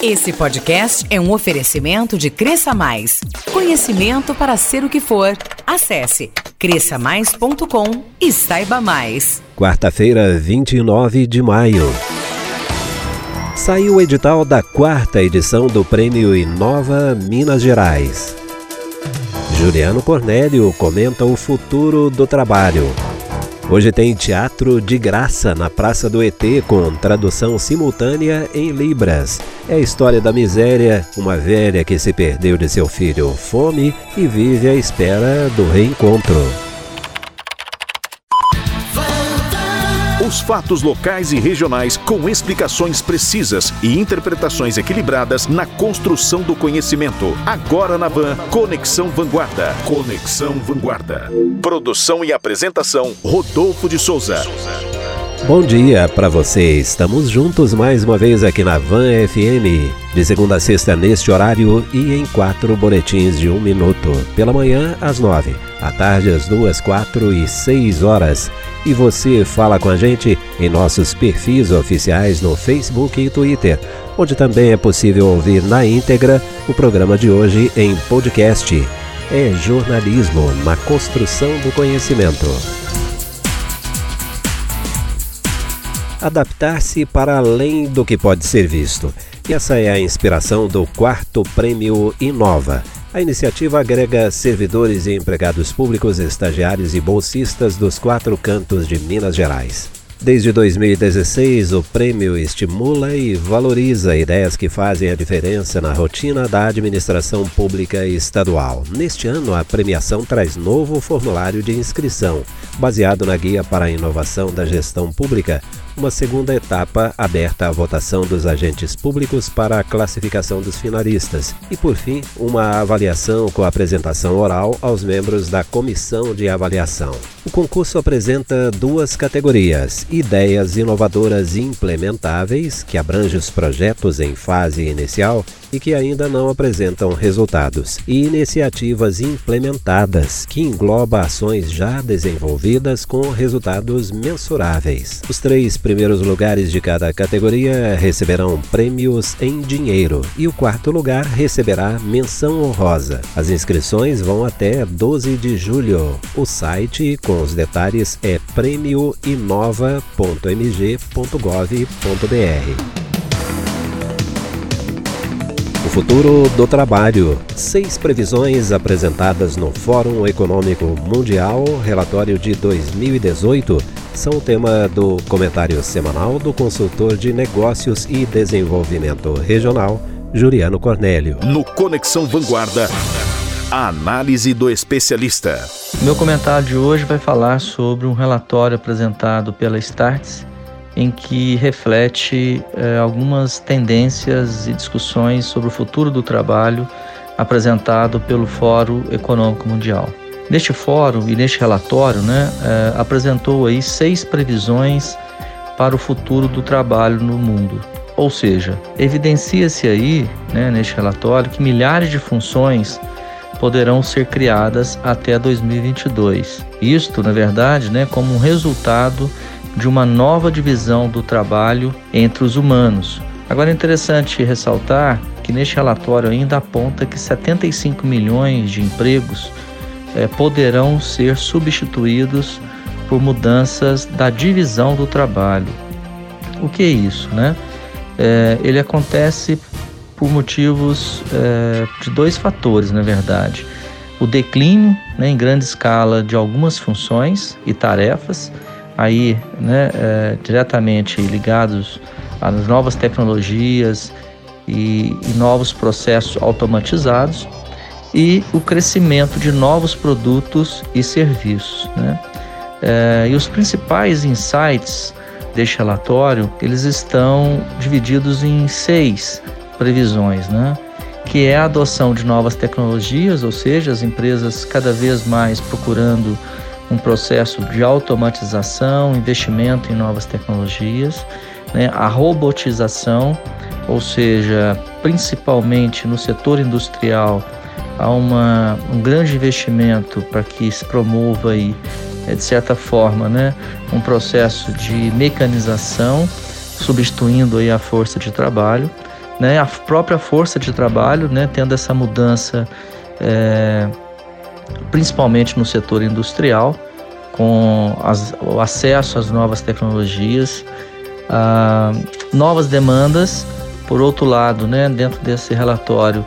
Esse podcast é um oferecimento de Cresça Mais. Conhecimento para ser o que for. Acesse cresçamais.com e saiba mais. Quarta-feira, 29 de maio. Saiu o edital da quarta edição do Prêmio Inova Minas Gerais. Juliano Cornélio comenta o futuro do trabalho. Hoje tem teatro de graça na Praça do ET com tradução simultânea em Libras. É a história da miséria, uma velha que se perdeu de seu filho fome e vive à espera do reencontro. Os fatos locais e regionais com explicações precisas e interpretações equilibradas na construção do conhecimento. Agora na Van, Conexão Vanguarda. Conexão Vanguarda. Produção e apresentação, Rodolfo de Souza. Bom dia para você. Estamos juntos mais uma vez aqui na Van FM, de segunda a sexta neste horário e em quatro boletins de um minuto. Pela manhã às nove, à tarde às duas, quatro e seis horas. E você fala com a gente em nossos perfis oficiais no Facebook e Twitter, onde também é possível ouvir na íntegra o programa de hoje em podcast. É jornalismo na construção do conhecimento. Adaptar-se para além do que pode ser visto. E essa é a inspiração do quarto prêmio Inova. A iniciativa agrega servidores e empregados públicos, estagiários e bolsistas dos quatro cantos de Minas Gerais. Desde 2016, o prêmio estimula e valoriza ideias que fazem a diferença na rotina da administração pública estadual. Neste ano, a premiação traz novo formulário de inscrição, baseado na Guia para a Inovação da Gestão Pública, uma segunda etapa aberta à votação dos agentes públicos para a classificação dos finalistas e, por fim, uma avaliação com apresentação oral aos membros da comissão de avaliação. O concurso apresenta duas categorias: ideias inovadoras implementáveis, que abrange os projetos em fase inicial e que ainda não apresentam resultados, e iniciativas implementadas, que engloba ações já desenvolvidas com resultados mensuráveis. Os três primeiros lugares de cada categoria receberão prêmios em dinheiro e o quarto lugar receberá menção honrosa. As inscrições vão até 12 de julho. O site com os detalhes é prêmioinova.mg.gov.br. O futuro do trabalho. Seis previsões apresentadas no Fórum Econômico Mundial, relatório de 2018, são o tema do comentário semanal do consultor de negócios e desenvolvimento regional, Juliano Cornélio. No Conexão Vanguarda, a análise do especialista. Meu comentário de hoje vai falar sobre um relatório apresentado pela Starts em que reflete eh, algumas tendências e discussões sobre o futuro do trabalho apresentado pelo Fórum Econômico Mundial. Neste fórum e neste relatório, né, eh, apresentou aí seis previsões para o futuro do trabalho no mundo. Ou seja, evidencia-se aí, né, neste relatório, que milhares de funções poderão ser criadas até 2022. Isto, na verdade, né, como um resultado de uma nova divisão do trabalho entre os humanos. Agora é interessante ressaltar que neste relatório ainda aponta que 75 milhões de empregos é, poderão ser substituídos por mudanças da divisão do trabalho. O que é isso, né? É, ele acontece por motivos é, de dois fatores, na verdade. O declínio né, em grande escala de algumas funções e tarefas aí né, é, diretamente ligados às novas tecnologias e, e novos processos automatizados e o crescimento de novos produtos e serviços. Né? É, e os principais insights deste relatório eles estão divididos em seis previsões, né? que é a adoção de novas tecnologias, ou seja, as empresas cada vez mais procurando um processo de automatização, investimento em novas tecnologias, né? a robotização, ou seja, principalmente no setor industrial, há uma, um grande investimento para que se promova aí, é, de certa forma, né, um processo de mecanização, substituindo aí a força de trabalho. né, a própria força de trabalho, né, tendo essa mudança, é, principalmente no setor industrial, com as, o acesso às novas tecnologias, ah, novas demandas. Por outro lado, né, dentro desse relatório,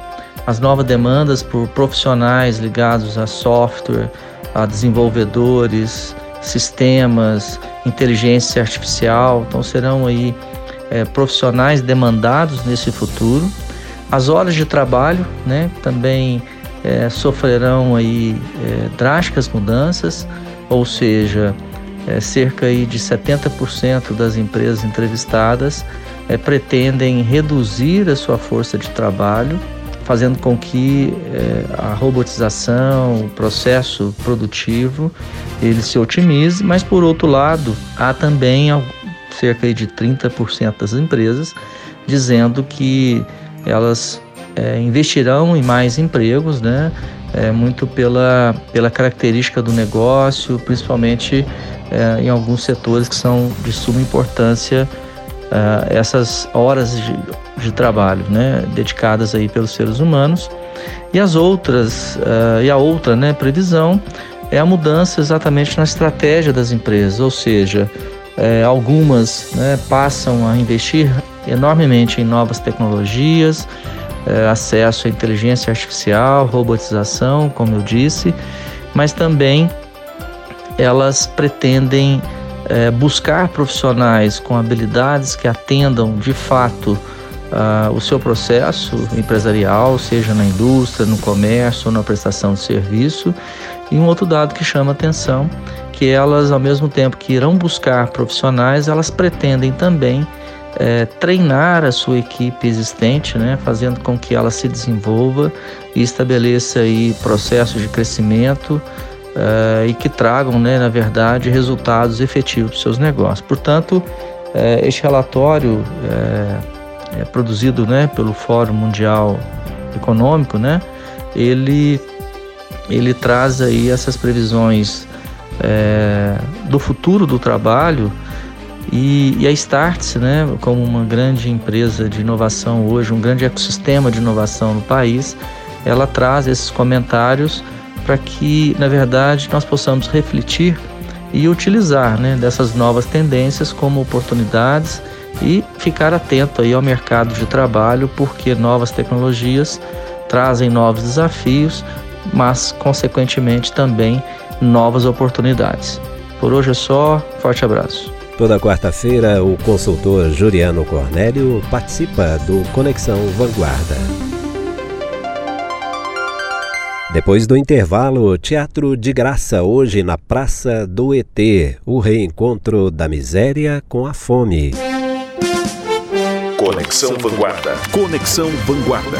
as novas demandas por profissionais ligados a software, a desenvolvedores, sistemas, inteligência artificial. Então serão aí é, profissionais demandados nesse futuro. As horas de trabalho, né, também é, sofrerão aí é, drásticas mudanças, ou seja, é, cerca aí de 70% das empresas entrevistadas é, pretendem reduzir a sua força de trabalho fazendo com que é, a robotização, o processo produtivo, ele se otimize, mas por outro lado, há também cerca de 30% das empresas dizendo que elas é, investirão em mais empregos, né? É, muito pela, pela característica do negócio, principalmente é, em alguns setores que são de suma importância uh, essas horas de, de, trabalho, né, dedicadas aí pelos seres humanos. E as outras, uh, e a outra, né, previsão é a mudança exatamente na estratégia das empresas, ou seja, é, algumas né, passam a investir enormemente em novas tecnologias, é, acesso à inteligência artificial, robotização, como eu disse, mas também elas pretendem é, buscar profissionais com habilidades que atendam de fato uh, o seu processo empresarial, seja na indústria, no comércio ou na prestação de serviço. E um outro dado que chama atenção, que elas, ao mesmo tempo que irão buscar profissionais, elas pretendem também é, treinar a sua equipe existente, né, fazendo com que ela se desenvolva e estabeleça aí processos de crescimento, uh, e que tragam, né, na verdade, resultados efetivos dos seus negócios. Portanto, uh, este relatório é, é produzido né, pelo Fórum Mundial Econômico, né, ele, ele traz aí essas previsões é, do futuro do trabalho e, e, a Startse, né, como uma grande empresa de inovação hoje, um grande ecossistema de inovação no país, ela traz esses comentários para que, na verdade, nós possamos refletir e utilizar né, dessas novas tendências como oportunidades e ficar atento aí ao mercado de trabalho, porque novas tecnologias trazem novos desafios, mas consequentemente também novas oportunidades. Por hoje é só, forte abraço. Toda quarta-feira, o consultor Juliano Cornélio participa do Conexão Vanguarda. Depois do intervalo, teatro de graça hoje na Praça do ET, o reencontro da miséria com a fome. Conexão Vanguarda. Conexão Vanguarda.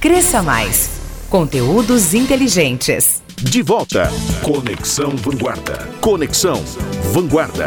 Cresça Mais. Conteúdos inteligentes. De volta. Conexão Vanguarda. Conexão Vanguarda.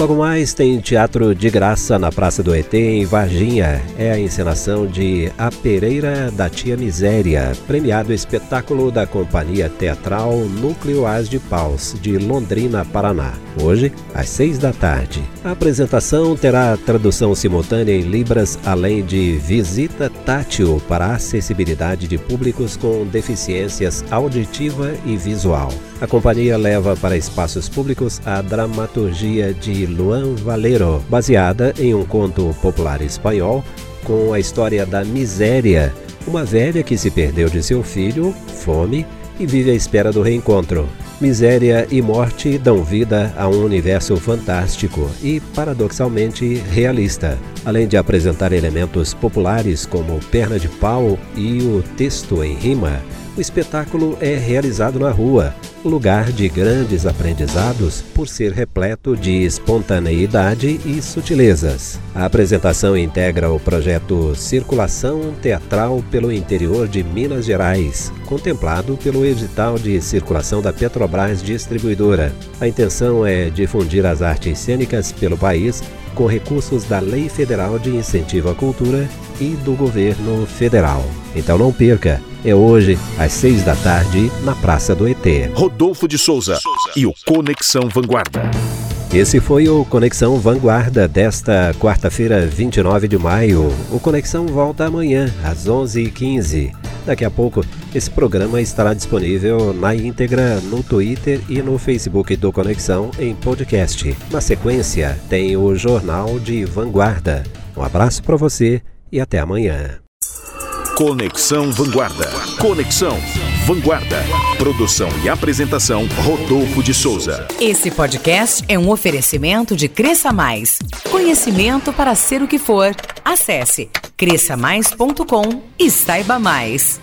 Logo mais tem teatro de graça na Praça do ET em Varginha. É a encenação de A Pereira da Tia Miséria, premiado espetáculo da Companhia Teatral Núcleo As de Paus, de Londrina, Paraná. Hoje, às seis da tarde. A apresentação terá tradução simultânea em Libras, além de visita tátil para acessibilidade de públicos com deficiências auditiva e visual. A companhia leva para espaços públicos a dramaturgia de Luan Valero, baseada em um conto popular espanhol com a história da miséria, uma velha que se perdeu de seu filho, fome, e vive à espera do reencontro. Miséria e morte dão vida a um universo fantástico e, paradoxalmente, realista, além de apresentar elementos populares como perna de pau e o texto em rima O espetáculo é realizado na rua, lugar de grandes aprendizados por ser repleto de espontaneidade e sutilezas. A apresentação integra o projeto Circulação Teatral pelo Interior de Minas Gerais, contemplado pelo edital de circulação da Petrobras Distribuidora. A intenção é difundir as artes cênicas pelo país com recursos da Lei Federal de Incentivo à Cultura e do Governo Federal. Então não perca! É hoje, às seis da tarde, na Praça do ET. Rodolfo de Souza e o Conexão Vanguarda. Esse foi o Conexão Vanguarda desta quarta-feira, 29 de maio. O Conexão volta amanhã, às 11h15. Daqui a pouco, esse programa estará disponível na íntegra no Twitter e no Facebook do Conexão em podcast. Na sequência, tem o Jornal de Vanguarda. Um abraço para você e até amanhã. Conexão Vanguarda. Conexão Vanguarda. Produção e apresentação Rodolfo de Souza. Esse podcast é um oferecimento de Cresça Mais. Conhecimento para ser o que for. Acesse cresçamais.com e saiba mais.